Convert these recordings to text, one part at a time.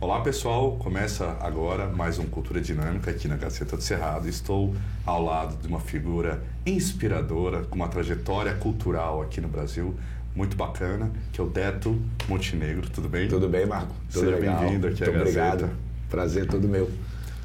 Olá pessoal, começa agora mais um Cultura Dinâmica aqui na Gaceta do Cerrado. Estou ao lado de uma figura inspiradora, com uma trajetória cultural aqui no Brasil muito bacana, que é o Deto Montenegro. Tudo bem? Tudo bem, Marco? Tudo Seja bem-vindo aqui à Muito Gazeta. obrigado. Prazer todo meu.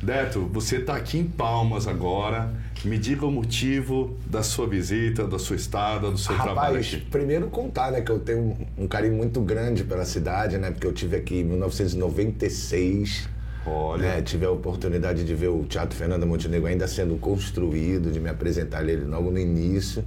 Deto, você está aqui em Palmas agora. Me diga o motivo da sua visita, da sua estada, do seu trabalho Rapaz, aqui. primeiro contar, né, que eu tenho um, um carinho muito grande pela cidade, né, porque eu tive aqui em 1996. Olha, né, tive a oportunidade de ver o Teatro Fernando Montenegro ainda sendo construído, de me apresentar ele logo no início.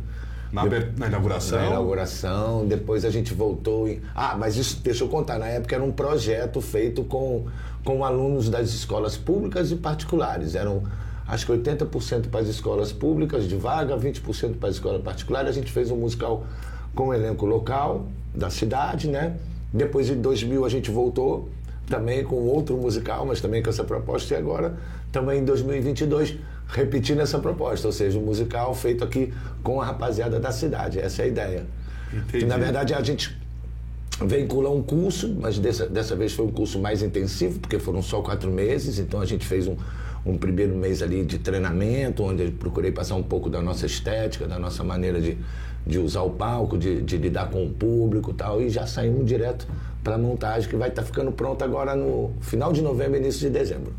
Na, na inauguração. Na inauguração, depois a gente voltou em... Ah, mas isso, deixa eu contar, na época era um projeto feito com, com alunos das escolas públicas e particulares. Eram, acho que 80% para as escolas públicas de vaga, 20% para as escolas particulares. A gente fez um musical com o elenco local da cidade, né? Depois, em 2000, a gente voltou também com outro musical, mas também com essa proposta. E agora, também em 2022, repetindo essa proposta, ou seja, um musical feito aqui com a rapaziada da cidade. Essa é a ideia. Entendi. Que, na verdade, a gente vincula um curso, mas dessa, dessa vez foi um curso mais intensivo, porque foram só quatro meses, então a gente fez um, um primeiro mês ali de treinamento, onde eu procurei passar um pouco da nossa estética, da nossa maneira de, de usar o palco, de, de lidar com o público e tal, e já saímos direto para a montagem, que vai estar ficando pronta agora no final de novembro, início de dezembro.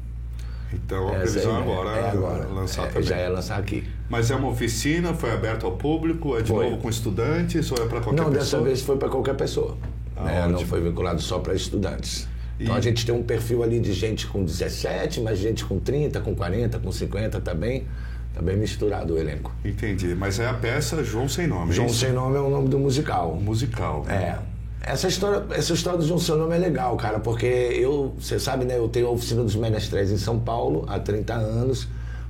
Então a Essa previsão é, agora é agora. lançar É, também. Já é lançar aqui. Mas é uma oficina, foi aberta ao público, é de Foi. novo com estudantes ou é para qualquer Não, pessoa? dessa vez foi para qualquer pessoa. Ah, né? Não foi vinculado só para estudantes. Então E- a gente tem um perfil ali de gente com 17, mas gente com 30, com 40, com 50 também. Tá bem misturado o elenco. Entendi, mas é a peça João Sem Nome, é João isso? Sem Nome é o nome do musical. musical. É. Essa história, essa história do Nome é legal, cara, porque eu, você sabe, né, eu tenho a oficina dos menestréis em São Paulo há 30 anos,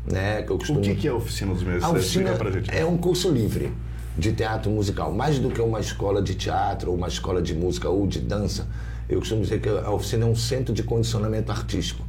né, que eu O costumo que, que é a oficina dos meses? A oficina Explica pra gente. é um curso livre de teatro musical. Mais do que uma escola de teatro, ou uma escola de música ou de dança, eu costumo dizer que a oficina é um centro de condicionamento artístico.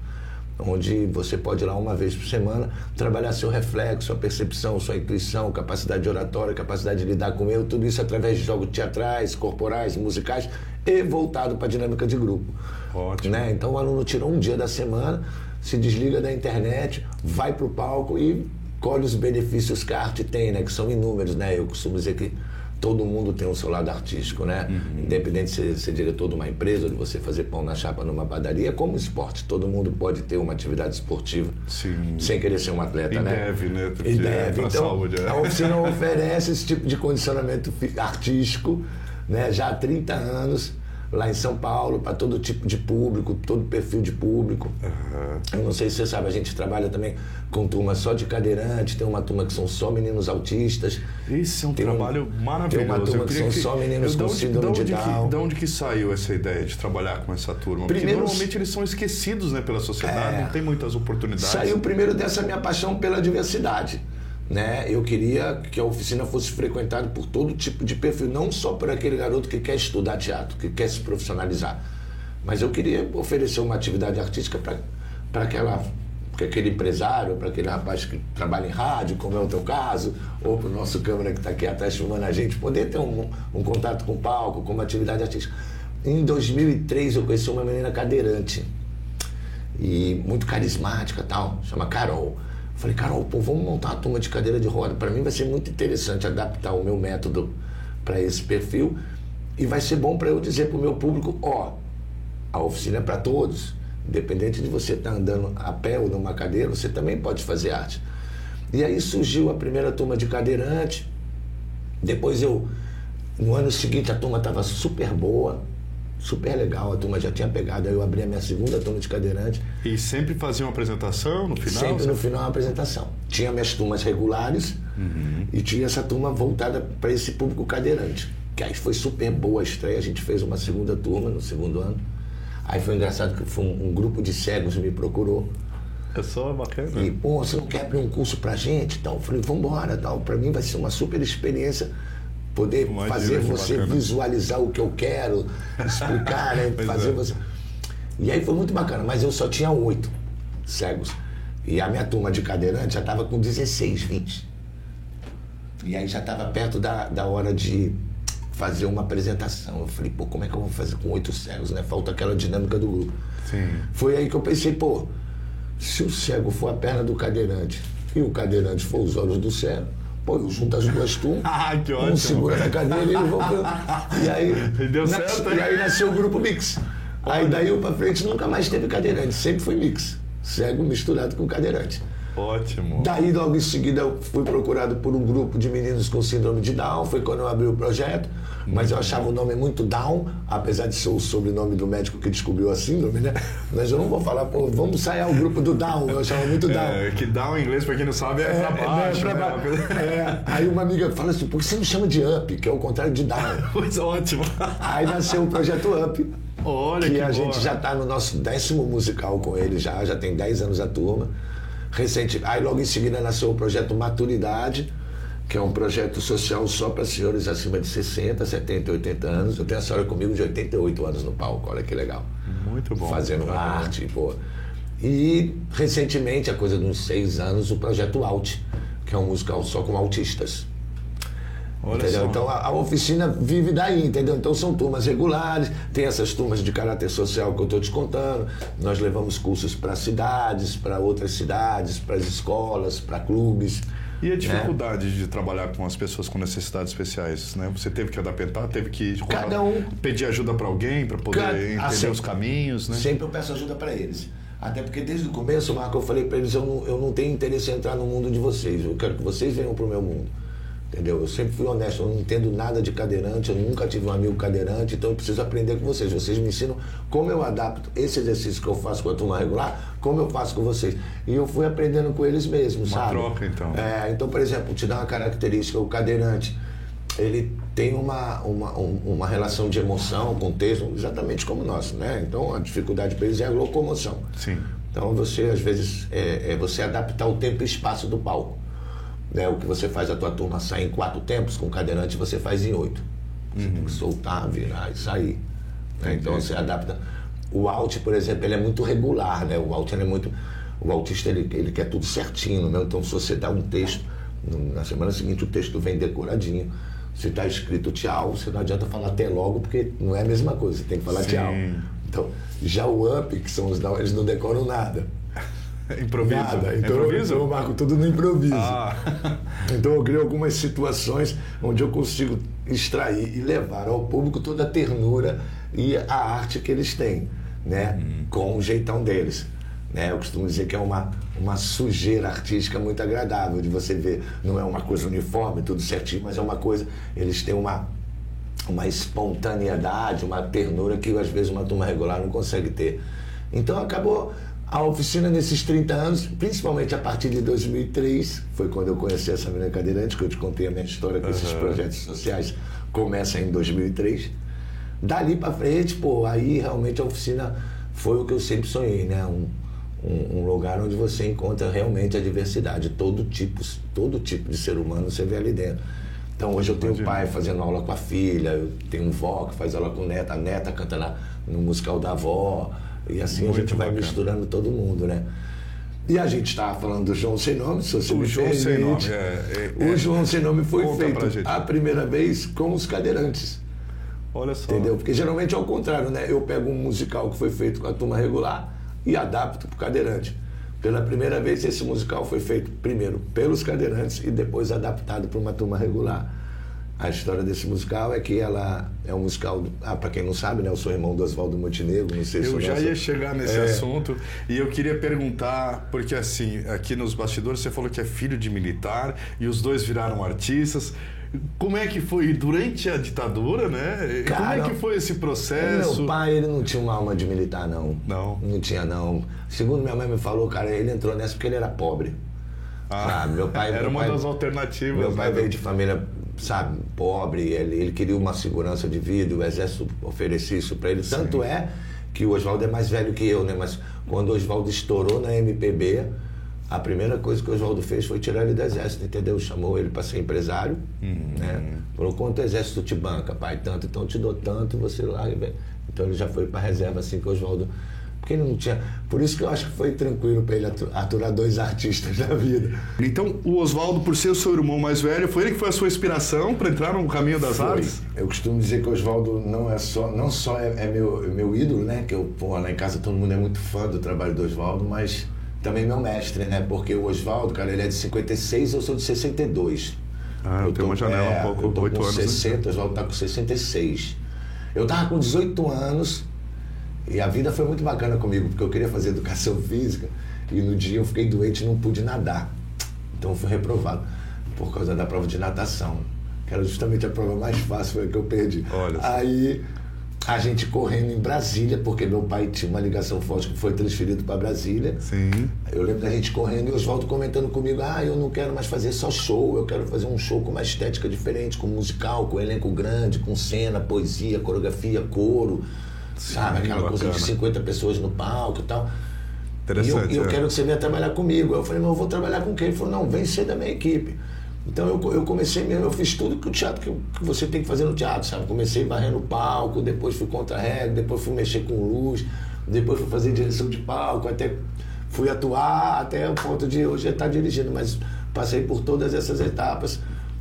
Onde você pode ir lá uma vez por semana trabalhar seu reflexo, sua percepção, sua intuição, capacidade de oratória, capacidade de lidar com eu, tudo isso através de jogos teatrais, corporais, musicais e voltado para a dinâmica de grupo. Ótimo. Né? Então o aluno tira um dia da semana, se desliga da internet, vai para o palco e colhe os benefícios que a arte tem, né? que são inúmeros. Né? Eu costumo dizer que todo mundo tem o seu lado artístico, né? Independente de ser, ser diretor de uma empresa, ou de você fazer pão na chapa numa padaria, é como esporte. Todo mundo pode ter uma atividade esportiva Sim. sem querer ser um atleta, E né? deve, né? Porque E é deve. pra Então, saúde, é. a oficina oferece esse tipo de condicionamento artístico, né? Já há 30 anos, lá em São Paulo, para todo tipo de público, todo perfil de público. Eu não sei se você sabe, a gente trabalha também com turma só de cadeirante, tem uma turma que são só meninos autistas. Esse é um Tem um- trabalho maravilhoso. tem uma turma que são só meninos eu- com de onde- síndrome de de onde que- Down. De onde que saiu essa ideia de trabalhar com essa turma? Porque Primeiro- normalmente eles são esquecidos né, pela sociedade, É. não tem muitas oportunidades. Saiu primeiro dessa minha paixão pela diversidade. Né? Eu queria que a oficina fosse frequentada por todo tipo de perfil, não só por aquele garoto que quer estudar teatro, que quer se profissionalizar. Mas eu queria oferecer uma atividade artística para aquela para aquele empresário, para aquele rapaz que trabalha em rádio, como é o teu caso, ou para o nosso câmera que está aqui atrás filmando a gente, poder ter um, um contato com o palco, com uma atividade artística. Em 2003 eu conheci uma menina cadeirante e muito carismática tal, chama Carol. Falei, Carol, pô, vamos montar uma turma de cadeira de roda. Para mim vai ser muito interessante adaptar o meu método para esse perfil e vai ser bom para eu dizer para o meu público, ó, a oficina é para todos. Independente de você estar andando a pé ou numa cadeira, você também pode fazer arte. E aí surgiu a primeira turma de cadeirante. Depois eu, no ano seguinte, a turma estava super boa, super legal, a turma já tinha pegado. Aí eu abri a minha segunda turma de cadeirante. E sempre fazia uma apresentação no final? Sempre no final uma apresentação. Tinha minhas turmas regulares e tinha essa turma voltada para esse público cadeirante. Que aí foi super boa a estreia. A gente fez uma segunda turma no segundo ano. Aí foi engraçado que foi um, um grupo de cegos me procurou. É só bacana. E, pô, você não quer abrir um curso pra gente? Então, eu falei, vambora, tal. Pra mim vai ser uma super experiência poder fazer você bacana. visualizar o que eu quero, explicar, né? Fazer é. você. E aí foi muito bacana, mas eu só tinha oito cegos. E a minha turma de cadeirante já estava com 16, 20. E aí já estava perto da, da hora de fazer uma apresentação. Eu falei, pô, como é que eu vou fazer com oito cegos, né? Falta aquela dinâmica do grupo. Sim. Foi aí que eu pensei, pô, se o cego for a perna do cadeirante e o cadeirante for os olhos do cego, pô, eu junto as duas turmas, Ah, que ótimo. um segura na cadeira e eu vou... E aí, deu nas- certo, E aí nasceu o grupo Mix. Aí daí eu pra frente nunca mais teve cadeirante, sempre foi mix. Cego misturado com cadeirante. Ótimo. Daí, logo em seguida, eu fui procurado por um grupo de meninos com síndrome de Down. Foi quando eu abri o projeto. Mas eu achava o nome muito Down, apesar de ser o sobrenome do médico que descobriu a síndrome, né? Mas eu não vou falar, pô, vamos ensaiar o grupo do Down. Eu achava muito Down. É, que down em inglês, pra quem não sabe, é, pra É, baixo. né, pra né? é. Aí uma amiga fala assim, por que você não chama de Up, que é o contrário de Down? Pois ótimo. Aí nasceu o projeto Up. Olha que, que a boa. gente já está no nosso décimo musical com ele já, já tem 10 anos a turma. Recente, aí logo em seguida nasceu o projeto Maturidade, que é um projeto social só para senhores acima de 60, 70, 80 anos. Eu tenho a senhora comigo de 88 anos no palco, olha que legal. Muito bom. Fazendo arte, pô. E recentemente, a coisa de uns seis anos, o projeto Alt, que é um musical só com autistas. Olha Entendeu? só. Então a, a oficina vive daí, entendeu? Então são turmas regulares, tem essas turmas de caráter social que eu estou te contando. Nós levamos cursos para cidades, para outras cidades, para as escolas, para clubes. E né? a dificuldade de trabalhar com as pessoas com necessidades especiais, né? Você teve que adaptar, teve que Cada um- pedir ajuda para alguém para poder Cada- entender assim, os caminhos, né? Sempre eu peço ajuda para eles. Até porque desde o começo, Marco, eu falei para eles: eu não, eu não tenho interesse em entrar no mundo de vocês, eu quero que vocês venham para o meu mundo. Entendeu? Eu sempre fui honesto, eu não entendo nada de cadeirante, eu nunca tive um amigo cadeirante, então eu preciso aprender com vocês. Vocês me ensinam como eu adapto esse exercício que eu faço com a turma regular, como eu faço com vocês. E eu fui aprendendo com eles mesmos, Uma sabe? troca, então. É, então, por exemplo, te dar uma característica, o cadeirante, ele tem uma, uma, um- uma relação de emoção com o texto, exatamente como o nosso, né? Então, a dificuldade para eles é a locomoção. Sim. Então, você, às vezes, é, é você adaptar o tempo e espaço do palco. Né? O que você faz a tua turma sair em quatro tempos, com o cadeirante você faz em oito. Você tem que soltar, virar e sair. né? Então, você adapta... O alt, por exemplo, ele é muito regular, né? O alt ele é muito... O autista, ele, ele quer tudo certinho, né? Então, se você dá um texto, na semana seguinte o texto vem decoradinho. Se está escrito tchau, você não adianta falar até logo, porque não é a mesma coisa, você tem que falar Sim. tchau. Então, já o up, que são os não, eles não decoram nada. Improviso. Nada. Então, Improviso? eu marco tudo no improviso. Ah, Então eu crio algumas situações onde eu consigo extrair e levar ao público toda a ternura e a arte que eles têm, né? Com o jeitão deles. Né? Eu costumo dizer que é uma, uma sujeira artística muito agradável de você ver. Não é uma coisa uniforme, tudo certinho, mas é uma coisa. Eles têm uma, uma espontaneidade, uma ternura que às vezes uma turma regular não consegue ter. Então acabou a oficina nesses 30 anos, principalmente a partir de 2003, foi quando eu conheci essa menina cadeirante, que eu te contei a minha história com esses Aham. projetos sociais, começa em 2003. Dali para frente, pô, aí realmente a oficina foi o que eu sempre sonhei, né? Um, um, um lugar onde você encontra realmente a diversidade, todo tipo, todo tipo de ser humano você vê ali dentro. Então hoje eu tenho o pai fazendo aula com a filha, eu tenho um vó que faz aula com neta, a neta canta na, no musical da avó, e assim Muito a gente vai bacana. misturando todo mundo, né? E a gente estava falando do João Sem Nome, se você O me João Sem permite. Nome, é, é, o é. João Sem Nome foi feito a primeira vez com os cadeirantes. olha só. Entendeu? Porque geralmente é o contrário, né? Eu pego um musical que foi feito com a turma regular e adapto para o cadeirante. Pela primeira vez, esse musical foi feito primeiro pelos cadeirantes e depois adaptado para uma turma regular. A história desse musical é que ela é um musical. Ah, para quem não sabe, né? Eu sou irmão do Oswaldo Montenegro, não sei se Eu já nosso- ia chegar nesse É. assunto e eu queria perguntar, porque assim, aqui nos bastidores você falou que é filho de militar e os dois viraram artistas. Como é que foi durante a ditadura, né? Como Cara, é que foi esse processo? meu pai, ele não tinha uma alma de militar, não. Não. Não tinha, não. Segundo minha mãe me falou, cara, ele entrou nessa porque ele era pobre. sabe? Meu pai, era meu uma pai- das alternativas. Meu pai né? veio de família, sabe, pobre, ele, ele queria uma segurança de vida, o exército oferecia isso para ele. Tanto é que o Oswaldo é mais velho que eu, né? Mas quando o Oswaldo estourou na MPB, a primeira coisa que o Oswaldo fez foi tirar ele do exército, entendeu? Chamou ele para ser empresário, né? Falou, quanto o exército te banca, pai? Tanto, então eu te dou tanto, você lá... Então ele já foi para reserva assim que o Oswaldo... Porque ele não tinha. Por isso que eu acho que foi tranquilo para ele aturar dois artistas da vida. Então, o Oswaldo, por ser o seu irmão mais velho, foi ele que foi a sua inspiração para entrar no caminho das foi. artes? Eu costumo dizer que o Oswaldo não é só, não só é, é meu, é meu ídolo, né? Que eu, pô, lá em casa todo mundo é muito fã do trabalho do Oswaldo, mas também meu mestre, né? Porque o Oswaldo, cara, ele é de 56, eu sou de 62. Ah, eu, eu tenho uma janela é, um pouco, oito anos. 60, né? o Oswaldo tá com 66. Eu tava com 18 anos e a vida foi muito bacana comigo, porque eu queria fazer educação física e no dia eu fiquei doente e não pude nadar. Então eu fui reprovado por causa da prova de natação, que era justamente a prova mais fácil, foi a que eu perdi. Olha Aí a gente correndo em Brasília, porque meu pai tinha uma ligação forte que foi transferido para Brasília. Sim. Eu lembro da gente correndo e Oswaldo comentando comigo: ah, eu não quero mais fazer só show, eu quero fazer um show com uma estética diferente, com musical, com elenco grande, com cena, poesia, coreografia, coro sabe? Aquela bacana. coisa de 50 pessoas no palco e tal. Interessante. E eu, eu é. quero que você venha trabalhar comigo. Eu falei, mas eu vou trabalhar com quem? Ele falou, não, vem ser da minha equipe. Então eu, eu comecei mesmo, eu fiz tudo que o teatro que, que você tem que fazer no teatro, sabe? Comecei varrendo o palco, depois fui contra-regra, depois fui mexer com luz, depois fui fazer direção de palco, até fui atuar até o ponto de hoje estar dirigindo, mas passei por todas essas etapas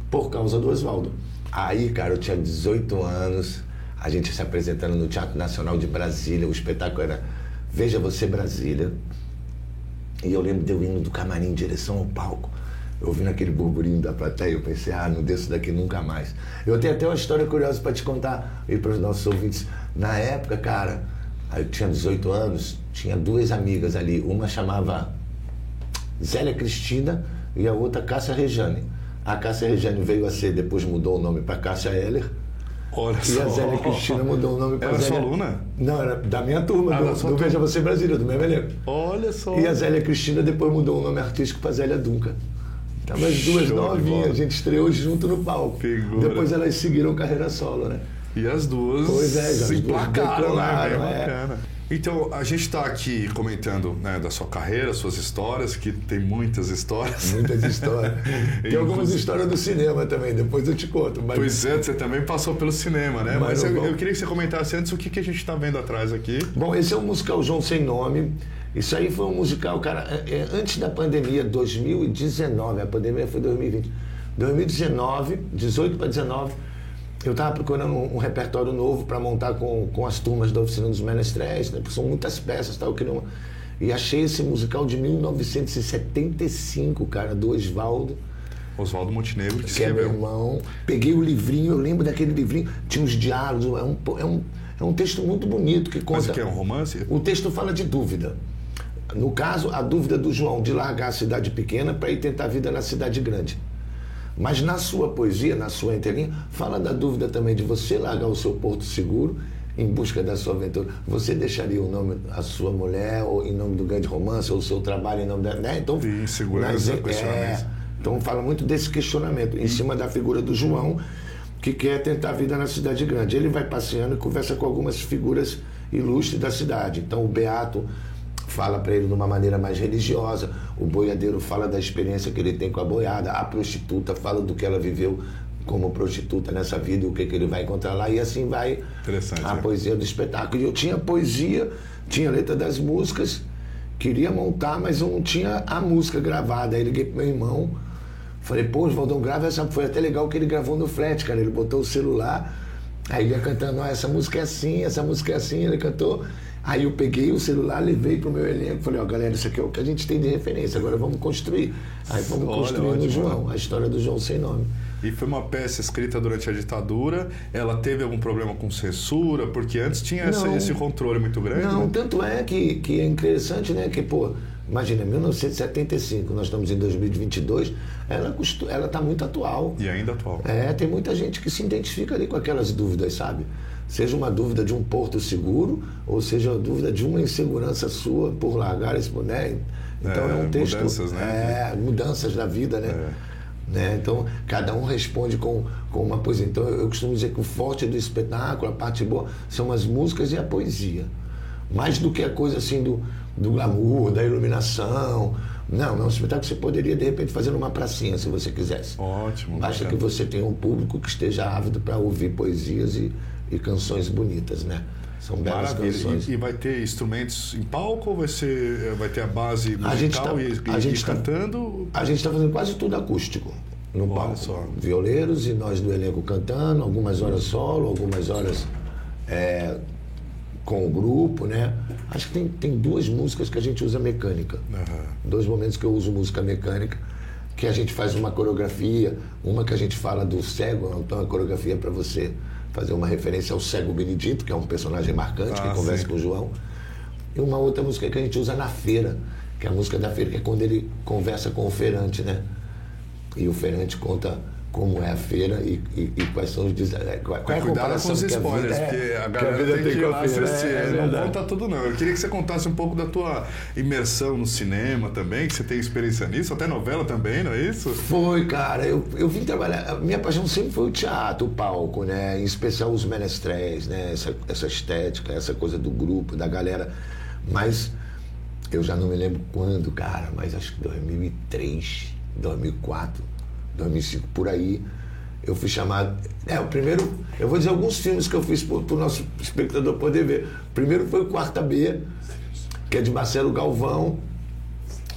por causa do Oswaldo. Aí, cara, eu tinha 18 anos, a gente se apresentando no Teatro Nacional de Brasília. O espetáculo era Veja Você Brasília. E eu lembro de eu indo do camarim em direção ao palco. Ouvindo aquele burburinho da plateia, eu pensei, ah, não desço daqui nunca mais. Eu tenho até uma história curiosa para te contar e para os nossos ouvintes. Na época, cara, eu tinha 18 anos, tinha duas amigas ali. Uma chamava Zélia Cristina e a outra Cássia Rejane. A Cássia Rejane veio a ser, depois mudou o nome para Cássia Heller Olha e a Zélia Cristina mudou o nome para Era Zélia. sua aluna? Não, era da minha turma, ah, do, do Veja Você Brasília, do meu elenco. Olha só. E a Zélia Cristina depois mudou o nome artístico para Zélia Dunca. Então, as duas Show novinhas, a gente estreou junto no palco. Figura. Depois elas seguiram carreira solo, né? E as duas pois é, se emplacaram, né? Bem é. bacana. Então, a gente está aqui comentando né, da sua carreira, suas histórias, que tem muitas histórias. Muitas histórias. tem algumas histórias do cinema também, depois eu te conto. Mas... Pois é, você também passou pelo cinema, né? Mas, mas eu, eu, queria que você comentasse antes o que, que a gente está vendo atrás aqui. Bom, esse é o musical João Sem Nome. Isso aí foi um musical, cara, é, é, antes da pandemia, 2019, a pandemia foi 2020. 2019, 18 para 19 eu estava procurando um, um, repertório novo para montar com, com as turmas da oficina dos menestréis, né? Porque são muitas peças, tal, queria uma... E achei esse musical de 1975, cara, do Oswaldo. Oswaldo Montenegro, que, que é meu irmão. Peguei o livrinho, eu lembro daquele livrinho, tinha uns diálogos, é um, é um, é um texto muito bonito que conta. Mas o que é um romance? O texto fala de dúvida. No caso, a dúvida do João de largar a cidade pequena para ir tentar a vida na cidade grande. Mas na sua poesia, na sua entrelinha, fala da dúvida também de você largar o seu porto seguro em busca da sua aventura. Você deixaria o nome a sua mulher ou em nome do grande romance ou o seu trabalho em nome da, né? Então, e segurança, é, então fala muito desse questionamento em cima da figura do João que quer tentar a vida na cidade grande. Ele vai passeando e conversa com algumas figuras ilustres da cidade. Então o Beato fala para ele de uma maneira mais religiosa, o boiadeiro fala da experiência que ele tem com a boiada, a prostituta fala do que ela viveu como prostituta nessa vida, o que, que ele vai encontrar lá, e assim vai a é. poesia do espetáculo. E eu tinha poesia, tinha letra das músicas, queria montar, mas eu não tinha a música gravada. Aí liguei pro meu irmão, falei, pô, Oswaldão, grava essa. Foi até legal que ele gravou no flat, cara. Ele botou o celular, aí ele ia cantando, ah, essa música é assim, essa música é assim, ele cantou. Aí eu peguei o celular, levei para o meu elenco, falei, ó, oh, galera, isso aqui é o que a gente tem de referência, agora vamos construir. Aí fomos Olha, construindo o João, a história do João sem nome. E foi uma peça escrita durante a ditadura. Ela teve algum problema com censura? Porque antes tinha não, esse, controle muito grande. Não, né? tanto é que, que é interessante, né? Que, pô, imagina, 1975, nós estamos em 2022, ela ela está muito atual. E ainda atual. É, tem muita gente que se identifica ali com aquelas dúvidas, sabe? Seja uma dúvida de um porto seguro, ou seja a dúvida de uma insegurança sua por largar esse boné. Então é, é um texto. Mudanças, né? É, mudanças da vida, né? É. Né? Então, cada um responde com, com uma poesia. Então, eu costumo dizer que o forte do espetáculo, a parte boa, são as músicas e a poesia. Mais do que a coisa assim do, do glamour, da iluminação. Não, é um espetáculo que você poderia, de repente, fazer numa pracinha, se você quisesse. Ótimo. Basta bacana. que você tenha um público que esteja ávido para ouvir poesias e, e canções bonitas, né? São belas Maravilha. canções. E, e vai ter instrumentos em palco ou vai, ser, vai ter a base musical A gente tá- e, a e- gente e tá- cantando? A gente está fazendo quase tudo acústico no Olha palco. só. Violeiros e nós do elenco cantando, algumas horas solo, algumas horas é, com o grupo, né? Acho que tem, tem duas músicas que a gente usa mecânica. Aham. Dois momentos que eu uso música mecânica, que a gente faz uma coreografia, uma que a gente fala do cego, então a coreografia para você fazer uma referência ao cego Benedito, que é um personagem marcante Ah, que conversa sim. com o João. E uma outra música que a gente usa na feira, que é a música da feira, que é quando ele conversa com o feirante, né? E o feirante conta como é a feira e, e- e quais são os des- é, qual, é a Cuidado com os que a spoilers, vida- porque é, a que galera vida tem que ir a lá feira. assistir. É, é não conta tudo, não. Eu queria que você contasse um pouco da tua imersão no cinema também, que você tem experiência nisso, até novela também, não é isso? Foi, cara. Eu, eu vim trabalhar. a Minha paixão sempre foi o teatro, o palco, né? Em especial os menestréis, né? Essa, essa estética, essa coisa do grupo, da galera. Mas eu já não me lembro quando, cara, mas acho que 2003, 2004, 2005, por aí. Eu fui chamado. É, o primeiro. Eu vou dizer alguns filmes que eu fiz para o nosso espectador poder ver. O primeiro foi o Quarta B, que é de Marcelo Galvão,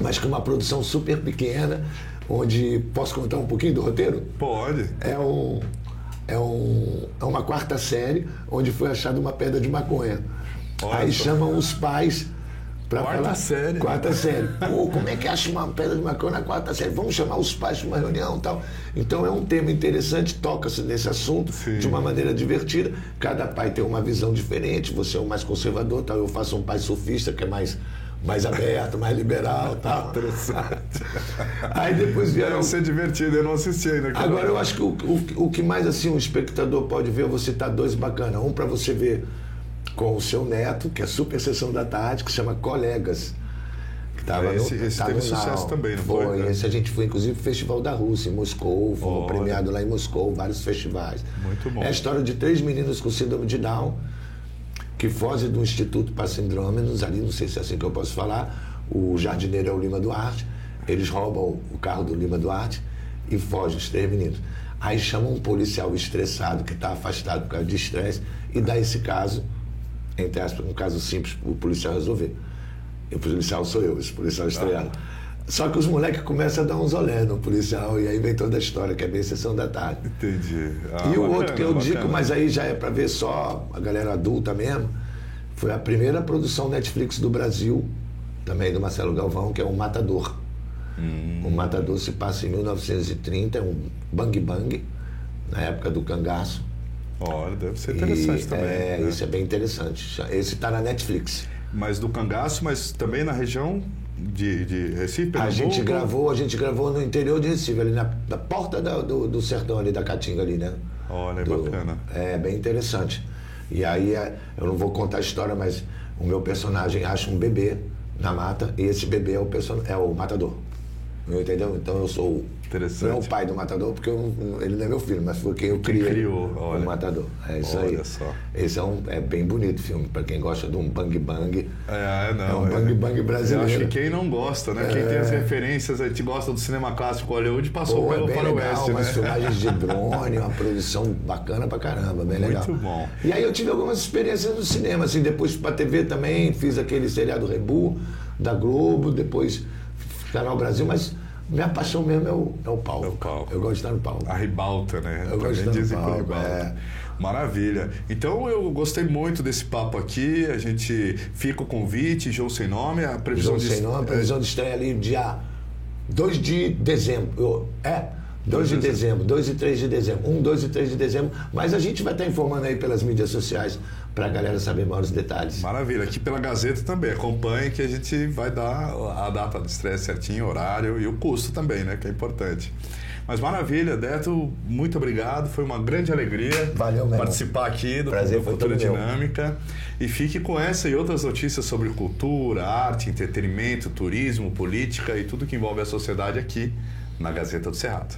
mas com uma produção super pequena, onde. Posso contar um pouquinho do roteiro? Pode. É um. É, um, é uma quarta série onde foi achada uma pedra de maconha. Olha Aí só. chamam os pais Quarta falar. série. Quarta série. Pô, como é que acha uma pedra de maconha na quarta série? Vamos chamar os pais para uma reunião e tal. Então é um tema interessante, toca-se nesse assunto Sim. de uma maneira divertida. Cada pai tem uma visão diferente. Você é o mais conservador, tal. Eu faço um pai sofista que é mais mais aberto, mais liberal, tal. Aí depois vieram Deve ser divertido, eu não assisti ainda. Agora eu acho que o, o, o que mais assim o espectador pode ver, eu vou citar dois bacana. Um para você ver com o seu neto, que é super sessão da tarde, que chama Colegas. Que tava esse- no- esse tá teve sucesso Now. também, não foi, Foi, né? esse a gente foi inclusive pro Festival da Rússia, em Moscou, fomos Olha. premiados lá em Moscou, vários festivais. Muito bom. É a história de três meninos com síndrome de Down, que fogem do Instituto para Sindrômenos, ali, não sei se é assim que eu posso falar. O jardineiro é o Lima Duarte, eles roubam o carro do Lima Duarte e fogem os três meninos. Aí chamam um policial estressado que está afastado por causa de estresse e dá esse caso, entre aspas, um caso simples para o policial resolver. E o policial sou eu, esse policial estrelado. Só que os moleques começam a dar uns olé no policial e aí vem toda a história, que é bem sessão da tarde. Entendi. Ah, E o bacana, outro que eu bacana. digo, mas aí já é para ver só a galera adulta mesmo, foi a primeira produção Netflix do Brasil, também do Marcelo Galvão, que é o Matador. Hum. O Matador se passa em 1930, é um bang bang, na época do cangaço. Olha, deve ser interessante E, também. É, né? esse é bem interessante. Esse está na Netflix. Mas do cangaço, mas também na região de, de Recife, A gente Pernambuco? gravou, a gente gravou no interior de Recife, ali na, na porta da- do, do sertão ali da Caatinga ali, né? Olha, Do- bacana. É bem interessante. E aí é, eu não vou contar a história, mas o meu personagem acha um bebê na mata e esse bebê é o, person... é o matador. Entendeu? Então eu sou o- Interessante. não é o pai do matador, porque eu ele não é meu filho, mas foi quem eu Quem criei criou, olha. o matador. É isso aí. Olha só. Esse é, um, é bem bonito o filme, para quem gosta de um bang bang. É, não. É um bang bang brasileiro. Eu acho que quem não gosta, né? Quem tem as referências, a gente gosta do cinema clássico Hollywood, passou Pô, é pelo bem faroeste, legal, né? filmagens de drone, uma produção bacana pra caramba, bem legal. Muito bom. E aí eu tive algumas experiências no cinema, assim, depois pra TV também, fiz aquele seriado Rebu da Globo, depois Canal Brasil, mas minha paixão mesmo é o, é o palco. É o palco. Eu gosto de estar no palco. A ribalta, né? Eu gosto de Também estar no por palco, ribalta. é. Maravilha. Então eu gostei muito desse papo aqui. A gente fica o convite, João Sem Nome, a previsão João de. Sem Nome, previsão de estreia ali dia 2 de dezembro. Eu- É? 2 de dezembro, 2 e 3 de dezembro. 1, 2 e 3 de dezembro. Mas a gente vai estar informando aí pelas mídias sociais para a galera saber maiores detalhes. Maravilha. Aqui pela Gazeta também. Acompanhe que a gente vai dar a data de estreia certinho, horário e o custo também, né? Que é importante. Mas maravilha, Deto, muito obrigado. Foi uma grande alegria Valeu, participar aqui do, Prazer do Cultura todo meu. Dinâmica. E fique com essa e outras notícias sobre cultura, arte, entretenimento, turismo, política e tudo que envolve a sociedade aqui na Gazeta do Cerrado.